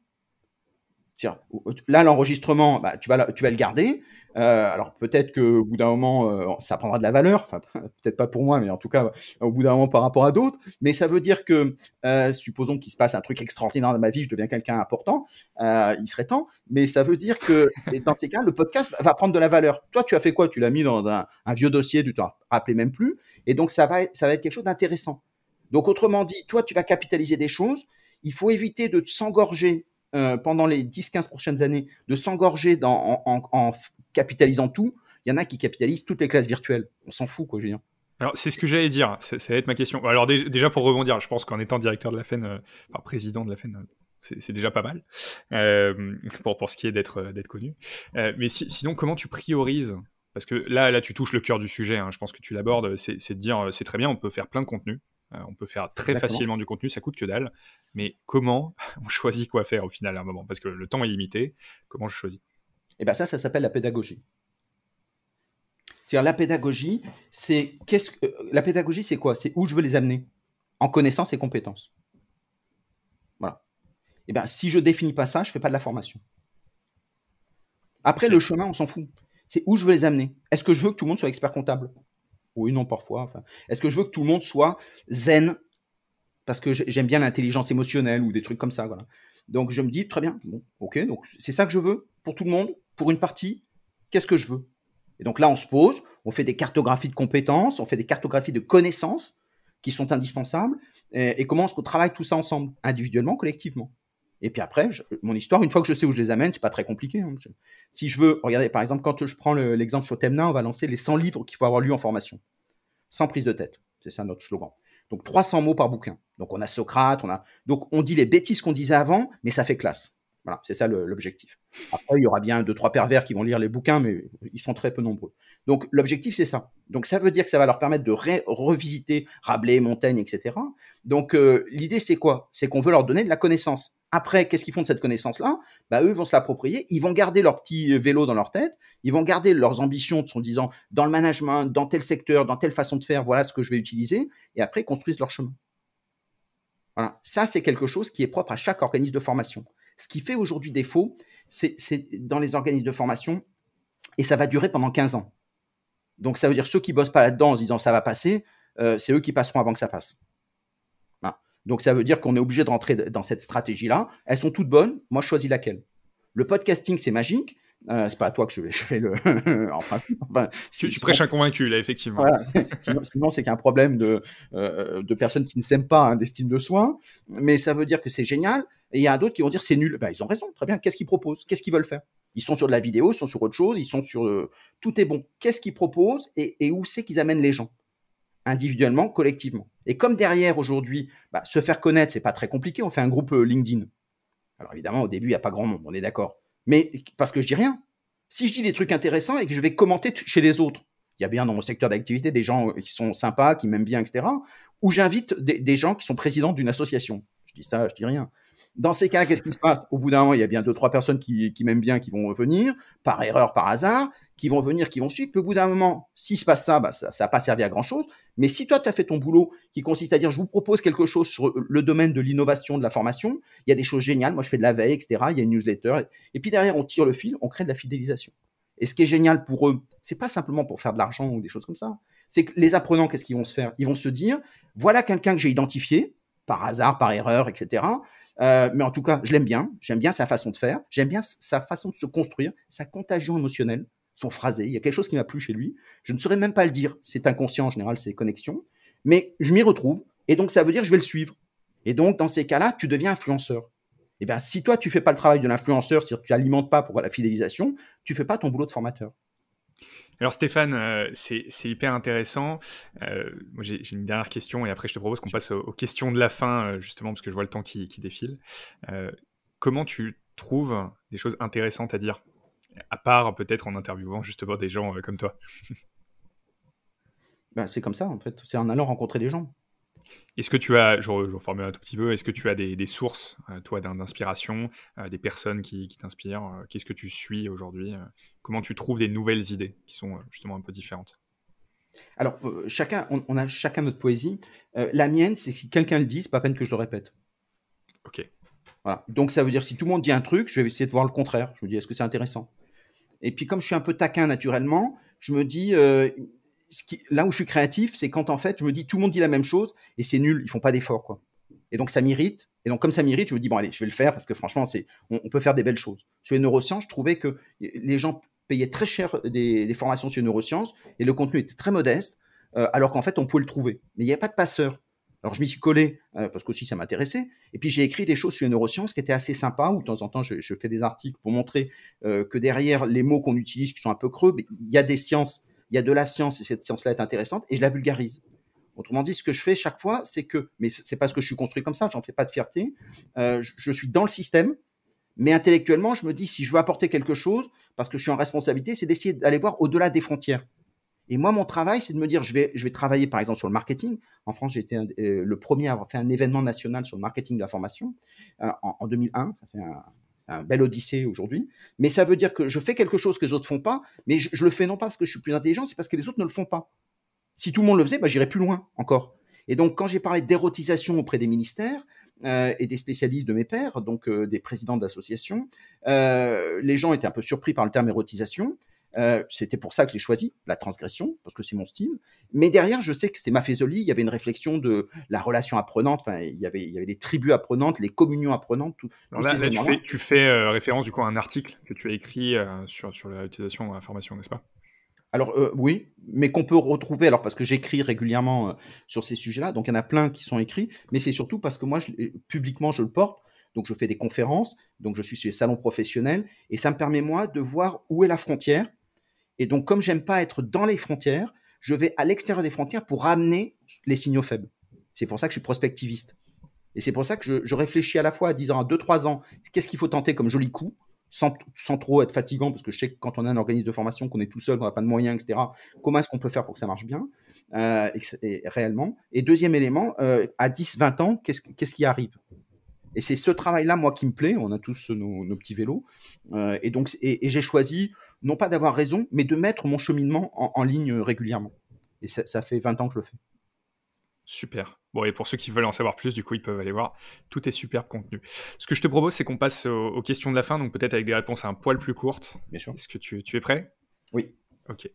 Là, l'enregistrement, bah, tu, vas, le garder. Euh, alors peut-être qu'au bout d'un moment, euh, ça prendra de la valeur. Peut-être pas pour moi, mais en tout cas, au bout d'un moment par rapport à d'autres. Mais ça veut dire que, euh, supposons qu'il se passe un truc extraordinaire dans ma vie, je deviens quelqu'un important, il serait temps. Mais ça veut dire que, dans ces cas, le podcast va prendre de la valeur. Toi, tu as fait quoi? Tu l'as mis dans un, vieux dossier, tu t'en rappelais même plus. Et donc, ça va être quelque chose d'intéressant. Donc, autrement dit, toi, tu vas capitaliser des choses. Il faut éviter de s'engorger euh, pendant les 10-15 prochaines années de s'engorger en, capitalisant tout, il y en a qui capitalisent toutes les classes virtuelles. On s'en fout, quoi, Julien. Alors, c'est ce que j'allais dire, ça va être ma question. Alors, déjà, pour rebondir, je pense qu'en étant directeur de la FEN, euh, enfin président de la FEN, euh, c'est déjà pas mal pour, pour ce qui est d'être connu. mais sinon, comment tu priorises? Parce que là, là, tu touches le cœur du sujet, hein, je pense que tu l'abordes, c'est de dire, c'est très bien, on peut faire plein de contenu, on peut faire très facilement du contenu, ça coûte que dalle. Mais comment on choisit quoi faire au final à un moment? Parce que le temps est limité. Comment je choisis? Eh bien ça, ça s'appelle la pédagogie. C'est-à-dire la pédagogie, c'est qu'est-ce que la pédagogie, c'est quoi? C'est où je veux les amener? En connaissance et compétences. Voilà. Eh bien, si je définis pas ça, je fais pas de la formation. Après, le chemin, on s'en fout. C'est où je veux les amener? Est-ce que je veux que tout le monde soit expert comptable? Oui, non, parfois. Est-ce que je veux que tout le monde soit zen parce que j'aime bien l'intelligence émotionnelle ou des trucs comme ça. Voilà. Donc je me dis, très bien, bon, ok, c'est ça que je veux pour tout le monde, pour une partie, qu'est-ce que je veux? Et donc là, on se pose, on fait des cartographies de compétences, on fait des cartographies de connaissances qui sont indispensables, et, comment est-ce qu'on travaille tout ça ensemble, individuellement, collectivement. Et puis après, mon histoire, une fois que je sais où je les amène, c'est pas très compliqué. Hein, si je veux, regardez, par exemple, quand je prends l'exemple sur Temna, on va lancer les 100 livres qu'il faut avoir lus en formation, sans prise de tête. C'est ça notre slogan. Donc 300 mots par bouquin. Donc on a Socrate, on a donc on dit les bêtises qu'on disait avant, mais ça fait classe. Voilà, c'est ça l'objectif. Après, il y aura bien deux, trois pervers qui vont lire les bouquins, mais ils sont très peu nombreux. Donc, l'objectif, c'est ça. Donc, ça veut dire que ça va leur permettre de revisiter Rabelais, Montaigne, etc. Donc, euh, l'idée, c'est quoi? C'est qu'on veut leur donner de la connaissance. Après, qu'est-ce qu'ils font de cette connaissance-là? Bah, Eux vont se l'approprier, ils vont garder leur petit vélo dans leur tête, ils vont garder leurs ambitions en disant, dans le management, dans tel secteur, dans telle façon de faire, voilà ce que je vais utiliser, et après, construisent leur chemin. Voilà. Ça, c'est quelque chose qui est propre à chaque organisme de formation. Ce qui fait aujourd'hui défaut, c'est dans les organismes de formation, et ça va durer pendant 15 ans. Donc ça veut dire ceux qui bossent pas là-dedans en se disant ça va passer, euh, c'est eux qui passeront avant que ça passe. Donc ça veut dire qu'on est obligé de rentrer dans cette stratégie-là. Elles sont toutes bonnes. Moi, je choisis laquelle. Le podcasting, c'est magique. Euh, c'est pas à toi que je, je fais le. en principe. tu, prêches un convaincu, là, effectivement. sinon, c'est qu'un problème de, euh, de personnes qui ne s'aiment pas, hein, d'estime de soi. Mais ça veut dire que c'est génial. Et il y a d'autres qui vont dire c'est nul. Ben, ils ont raison, très bien. Qu'est-ce qu'ils proposent? Qu'est-ce qu'ils veulent faire? Ils sont sur de la vidéo, ils sont sur autre chose, ils sont sur. Euh, tout est bon. Qu'est-ce qu'ils proposent? Et, et où c'est qu'ils amènent les gens? Individuellement, collectivement. Et comme derrière, aujourd'hui, bah, se faire connaître, c'est pas très compliqué. On fait un groupe euh, LinkedIn. Alors évidemment, au début, il n'y a pas grand monde, on est d'accord. Mais parce que je dis rien. Si je dis des trucs intéressants et que je vais commenter chez les autres, il y a bien dans mon secteur d'activité des gens euh, qui sont sympas, qui m'aiment bien, etc. Ou j'invite des, gens qui sont présidents d'une association. Je dis ça, je dis rien. Dans ces cas, qu'est-ce qui se passe? Au bout d'un moment, il y a bien deux, trois personnes qui, m'aiment bien, qui vont venir, par erreur, par hasard, qui vont venir, qui vont suivre. Puis au bout d'un moment, s'il se passe ça, bah, ça n'a pas servi à grand-chose. Mais si toi, tu as fait ton boulot qui consiste à dire, je vous propose quelque chose sur le domaine de l'innovation, de la formation, il y a des choses géniales. Moi, je fais de la veille, etc. Il y a une newsletter. Et puis derrière, on tire le fil, on crée de la fidélisation. Et ce qui est génial pour eux, c'est pas simplement pour faire de l'argent ou des choses comme ça. C'est que les apprenants, qu'est-ce qu'ils vont se faire? Ils vont se dire, voilà quelqu'un que j'ai identifié, par hasard, par erreur, etc. Euh, mais en tout cas, je l'aime bien. J'aime bien sa façon de faire. J'aime bien sa façon de se construire, sa contagion émotionnelle, son phrasé. Il y a quelque chose qui m'a plu chez lui. Je ne saurais même pas le dire. C'est inconscient en général, c'est connexions. Mais je m'y retrouve. Et donc, ça veut dire que je vais le suivre. Et donc, dans ces cas-là, tu deviens influenceur. Et eh bien, si toi, tu fais pas le travail de l'influenceur, si tu alimentes pas pour la fidélisation, tu fais pas ton boulot de formateur. Alors Stéphane, euh, c'est hyper intéressant. Euh, j'ai une dernière question et après je te propose qu'on passe aux, questions de la fin, euh, justement parce que je vois le temps qui, défile. comment tu trouves des choses intéressantes à dire, à part peut-être en interviewant justement des gens comme toi? Ben, C'est comme ça en fait, c'est en allant rencontrer des gens. Est-ce que tu as, je, reformule un tout petit peu, est-ce que tu as des, sources, euh, toi, d'inspiration, euh, des personnes qui, t'inspirent euh, Qu'est-ce que tu suis aujourd'hui Comment tu trouves des nouvelles idées qui sont justement un peu différentes? Alors, chacun, on, a chacun notre poésie. la mienne, c'est que si quelqu'un le dit, c'est pas peine que je le répète. Ok. Voilà. Donc, ça veut dire si tout le monde dit un truc, je vais essayer de voir le contraire. Je me dis, est-ce que c'est intéressant? Et puis, comme je suis un peu taquin naturellement, je me dis, là où je suis créatif, c'est quand en fait, je me dis tout le monde dit la même chose et c'est nul, ils font pas d'efforts quoi. Et donc ça m'irrite. Et donc comme ça m'irrite, je me dis bon allez, je vais le faire parce que franchement, c'est, on, peut faire des belles choses. Sur les neurosciences, je trouvais que les gens payaient très cher des, formations sur les neurosciences et le contenu était très modeste, euh, alors qu'en fait on pouvait le trouver. Mais il n'y avait pas de passeur. Alors je m'y suis collé euh, parce qu'aussi ça m'intéressait. Et puis j'ai écrit des choses sur les neurosciences qui étaient assez sympas. Où de temps en temps je, fais des articles pour montrer euh, que derrière les mots qu'on utilise qui sont un peu creux, il y a des sciences il y a de la science et cette science-là est intéressante et je la vulgarise. Autrement dit, ce que je fais chaque fois, c'est que, mais c'est parce que je suis construit comme ça, j'en fais pas de fierté. Euh, je, suis dans le système, mais intellectuellement, je me dis si je veux apporter quelque chose, parce que je suis en responsabilité, c'est d'essayer d'aller voir au-delà des frontières. Et moi, mon travail, c'est de me dire, je vais, je vais travailler par exemple sur le marketing. En France, j'ai été euh, le premier à avoir fait un événement national sur le marketing de la formation euh, en, en, 2001. Ça fait un, un bel odyssée aujourd'hui. Mais ça veut dire que je fais quelque chose que les autres font pas, mais je, le fais non pas parce que je suis plus intelligent, c'est parce que les autres ne le font pas. Si tout le monde le faisait, bah, j'irais plus loin encore. Et donc, quand j'ai parlé d'érotisation auprès des ministères, et des spécialistes de mes pairs, donc des présidents d'associations. les gens étaient un peu surpris par le terme érotisation. Euh, c'était pour ça que j'ai choisi la transgression, parce que c'est mon style. Mais derrière, je sais que c'était ma faisolie. Il y avait une réflexion de la relation apprenante. Enfin, il y avait, il y avait les tribus apprenantes, les communions apprenantes. Tout, là, tu fais, tu fais euh, référence du coup à un article que tu as écrit euh, sur, sur l'utilisation de la formation, n'est-ce pas? Alors oui, mais qu'on peut retrouver, alors parce que j'écris régulièrement sur ces sujets-là, donc il y en a plein qui sont écrits, mais c'est surtout parce que moi, je, publiquement, je le porte, donc je fais des conférences, donc je suis sur les salons professionnels, et ça me permet moi de voir où est la frontière, et donc, comme j'aime pas être dans les frontières, je vais à l'extérieur des frontières pour ramener les signaux faibles. C'est pour ça que je suis prospectiviste. Et c'est pour ça que je, réfléchis à la fois à 10 ans, à 2-3 ans, qu'est-ce qu'il faut tenter comme joli coup, sans, trop être fatigant, parce que je sais que quand on a un organisme de formation, qu'on est tout seul, qu'on n'a pas de moyens, etc., comment est-ce qu'on peut faire pour que ça marche bien, euh, réellement. Et deuxième élément, euh, à 10-20 ans, qu'est-ce qui arrive? Et c'est ce travail-là, moi, qui me plaît. On a tous nos, petits vélos. Euh, et donc, et j'ai choisi non pas d'avoir raison, mais de mettre mon cheminement en, ligne régulièrement. Et ça, fait 20 ans que je le fais. Super. Bon, et pour ceux qui veulent en savoir plus, du coup, ils peuvent aller voir. Tout est super contenu. Ce que je te propose, c'est qu'on passe aux, questions de la fin, donc peut-être avec des réponses un poil plus courtes. Bien sûr. Est-ce que tu, es prêt? Oui. Ok.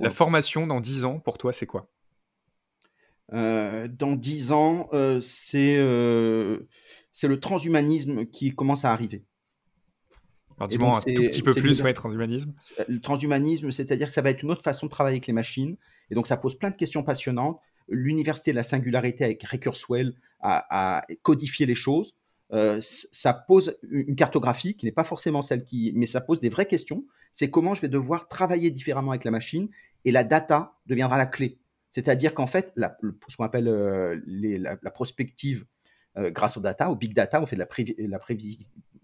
La formation dans 10 ans, pour toi, c'est quoi? Euh, Dans 10 ans, euh, euh, c'est le transhumanisme qui commence à arriver. Alors dis-moi un tout petit peu plus, ouais, transhumanisme. Le transhumanisme, c'est-à-dire que ça va être une autre façon de travailler avec les machines. Et donc ça pose plein de questions passionnantes. L'université de la singularité avec Ray Kurzweil a, codifié les choses. Euh, ça pose une cartographie qui n'est pas forcément celle qui... Mais ça pose des vraies questions. C'est comment je vais devoir travailler différemment avec la machine et la data deviendra la clé. C'est-à-dire qu'en fait, la, ce qu'on appelle euh, la, prospective euh, grâce aux data, au big data, on fait de la,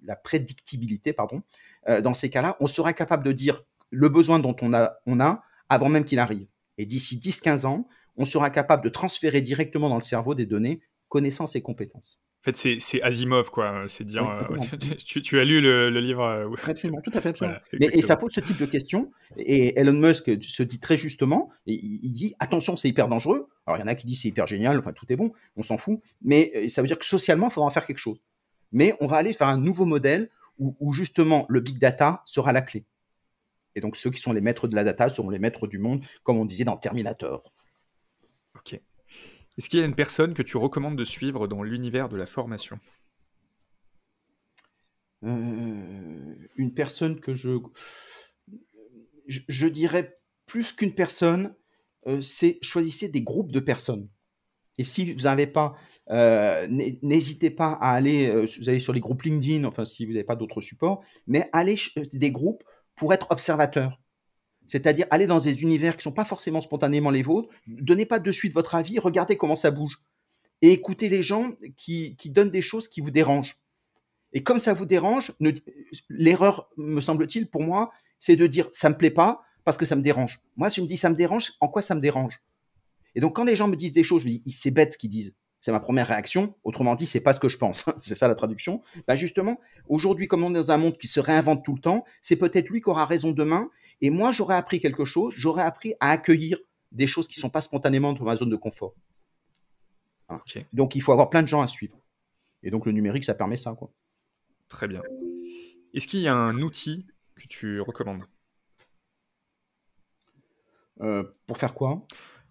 la prédictibilité, pardon, euh, dans ces cas-là, on sera capable de dire le besoin dont on a, on a avant même qu'il arrive. Et d'ici 10-15 ans, on sera capable de transférer directement dans le cerveau des données, connaissances et compétences. En fait, c'est Asimov, quoi. C'est dire. Euh, tu, as lu le, livre euh, Absolument, tout à fait. et ça pose ce type de questions. Et Elon Musk se dit très justement, et il, dit attention, c'est hyper dangereux. Alors, il y en a qui disent c'est hyper génial, enfin, tout est bon, on s'en fout. Mais ça veut dire que socialement, il faudra en faire quelque chose mais on va aller faire un nouveau modèle où, justement le big data sera la clé. Et donc ceux qui sont les maîtres de la data seront les maîtres du monde, comme on disait dans Terminator. Ok. Est-ce qu'il y a une personne que tu recommandes de suivre dans l'univers de la formation? Euh, Une personne que je... je... dirais plus qu'une personne, euh, c'est choisissez des groupes de personnes. Et si vous n'avez pas euh, n'hésitez pas à aller, vous allez sur les groupes LinkedIn, enfin si vous n'avez pas d'autres supports, mais allez des groupes pour être observateur. C'est-à-dire aller dans des univers qui ne sont pas forcément spontanément les vôtres, donnez pas de suite votre avis, regardez comment ça bouge. Et écoutez les gens qui, donnent des choses qui vous dérangent. Et comme ça vous dérange, l'erreur, me semble-t-il, pour moi, c'est de dire ça me plaît pas parce que ça me dérange. Moi, si je me dis ça me dérange, en quoi ça me dérange? Et donc, quand les gens me disent des choses, je me dis c'est bête ce qu'ils disent. C'est ma première réaction. Autrement dit, c'est pas ce que je pense. c'est ça la traduction. Bah justement, aujourd'hui, comme on est dans un monde qui se réinvente tout le temps, c'est peut-être lui qui aura raison demain. Et moi, j'aurais appris quelque chose. J'aurais appris à accueillir des choses qui sont pas spontanément dans ma zone de confort. Donc, il faut avoir plein de gens à suivre. Et donc, le numérique, ça permet ça. Quoi. Très bien. Est-ce qu'il y a un outil que tu recommandes? Euh, Pour faire quoi?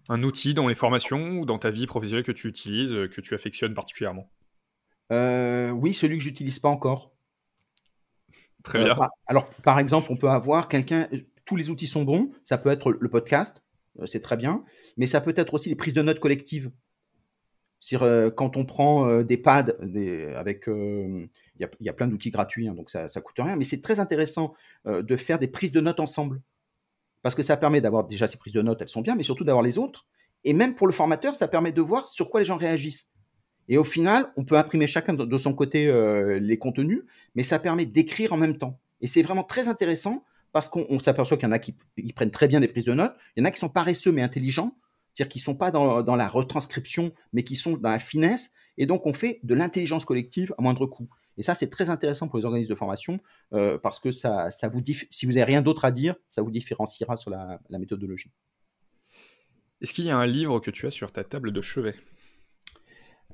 Un outil dans les formations ou dans ta vie professionnelle que tu utilises, que tu affectionnes particulièrement? Euh, Oui, celui que j'utilise pas encore. Très bien. Euh, alors, par exemple, on peut avoir quelqu'un. Tous les outils sont bons. Ça peut être le podcast, c'est très bien, mais ça peut être aussi les prises de notes collectives. quand on prend des pads, avec, il y, a plein d'outils gratuits, hein, donc ça, coûte rien, mais c'est très intéressant de faire des prises de notes ensemble parce que ça permet d'avoir déjà ces prises de notes, elles sont bien, mais surtout d'avoir les autres. Et même pour le formateur, ça permet de voir sur quoi les gens réagissent. Et au final, on peut imprimer chacun de son côté euh, les contenus, mais ça permet d'écrire en même temps. Et c'est vraiment très intéressant parce qu'on s'aperçoit qu'il y en a qui, prennent très bien des prises de notes, il y en a qui sont paresseux mais intelligents, c'est-à-dire qui ne sont pas dans, dans, la retranscription, mais qui sont dans la finesse. Et donc, on fait de l'intelligence collective à moindre coût. Et ça, c'est très intéressant pour les organismes de formation euh, parce que ça, ça vous si vous n'avez rien d'autre à dire, ça vous différenciera sur la, méthodologie. Est-ce qu'il y a un livre que tu as sur ta table de chevet?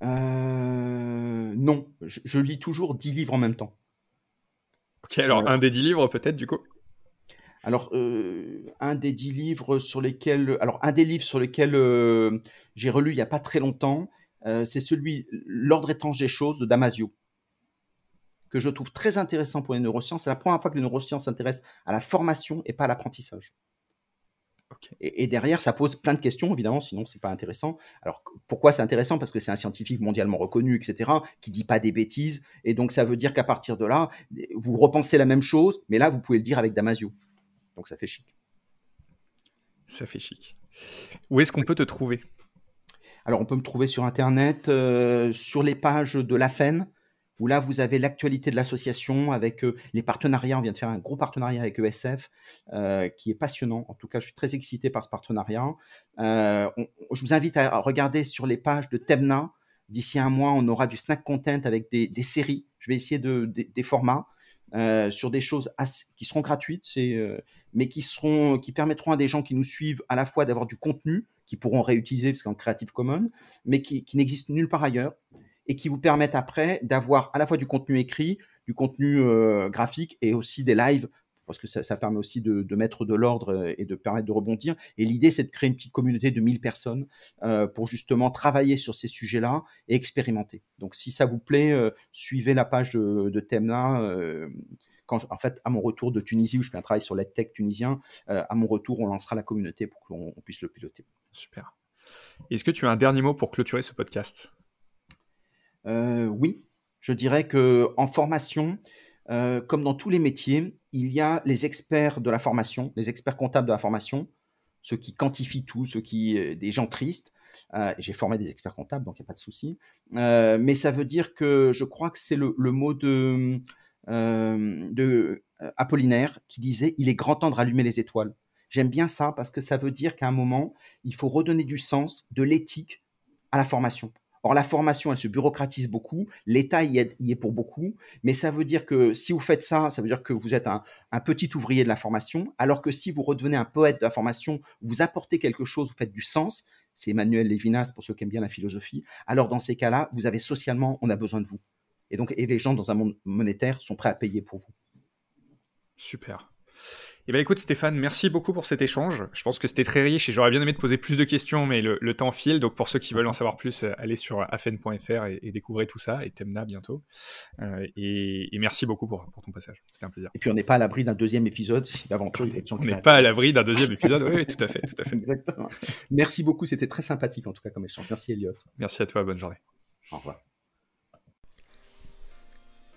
Non, je, lis toujours 10 livres en même temps. Ok, alors un des 10 livres peut-être du coup? Alors, un des 10 livres sur lesquels, alors un des livres sur lesquels j'ai relu il n'y a pas très longtemps, c'est celui L'ordre étrange des choses de Damasio que je trouve très intéressant pour les neurosciences. C'est la première fois que les neurosciences s'intéressent à la formation et pas à l'apprentissage. Et, derrière, ça pose plein de questions, évidemment, sinon c'est pas intéressant. Alors pourquoi c'est intéressant? Parce que c'est un scientifique mondialement reconnu, etc., qui dit pas des bêtises, et donc ça veut dire qu'à partir de là, vous repensez la même chose, mais là vous pouvez le dire avec Damasio. Donc ça fait chic. Ça fait chic. Où est-ce qu'on peut te trouver? Alors on peut me trouver sur Internet, euh, sur les pages de la FEN, où là, vous avez l'actualité de l'association avec euh, les partenariats. On vient de faire un gros partenariat avec ESF euh, qui est passionnant. En tout cas, je suis très excité par ce partenariat. Je vous invite à regarder sur les pages de Temna. D'ici un mois, on aura du snack content avec des, séries. Je vais essayer de, des formats. Sur des choses qui seront gratuites, mais qui, seront, qui permettront à des gens qui nous suivent à la fois d'avoir du contenu qu'ils pourront réutiliser parce qu'en Creative Commons, mais qui, qui n'existe nulle part ailleurs et qui vous permettent après d'avoir à la fois du contenu écrit, du contenu euh, graphique et aussi des lives parce que ça, permet aussi de, mettre de l'ordre euh, et de permettre de rebondir. Et l'idée, c'est de créer une petite communauté de 1000 personnes euh, pour justement travailler sur ces sujets-là et expérimenter. Donc, si ça vous plaît, suivez la page de, de Temna. quand, en fait, à mon retour de Tunisie, où je fais un travail sur l'EdTech tunisien, à mon retour, on lancera la communauté pour qu'on puisse le piloter. Super. Est-ce que tu as un dernier mot pour clôturer ce podcast? Euh, oui, je dirais que en formation, euh, comme dans tous les métiers, il y a les experts de la formation, les experts comptables de la formation, ceux qui quantifient tout, ceux qui euh, des gens tristes. J'ai formé des experts comptables, donc il n'y a pas de souci. mais ça veut dire que je crois que c'est le, mot de, de Apollinaire qui disait il est grand temps de rallumer les étoiles. J'aime bien ça parce que ça veut dire qu'à un moment, il faut redonner du sens, de l'éthique à la formation. Or, la formation, elle se bureaucratise beaucoup, l'État y est, pour beaucoup, mais ça veut dire que si vous faites ça, ça veut dire que vous êtes un, petit ouvrier de la formation, alors que si vous redevenez un poète de la formation, vous apportez quelque chose, vous faites du sens, c'est Emmanuel Lévinas pour ceux qui aiment bien la philosophie, alors dans ces cas-là, vous avez socialement, on a besoin de vous. Et donc, et les gens dans un monde monétaire sont prêts à payer pour vous. Super. Eh bien, écoute, Stéphane, merci beaucoup pour cet échange. Je pense que c'était très riche et j'aurais bien aimé te poser plus de questions, mais le, temps file. Donc, pour ceux qui veulent en savoir plus, euh, allez sur afen.fr et, et découvrez tout ça et Temna bientôt. Euh, et, merci beaucoup pour, ton passage. C'était un plaisir. Et puis, on n'est pas à l'abri d'un deuxième épisode si l'aventure On n'est pas à l'abri d'un deuxième épisode. oui, tout à fait, tout à fait. Exactement. Merci beaucoup. C'était très sympathique en tout cas comme échange. Merci, Elliot. Merci à toi. Bonne journée. Au revoir.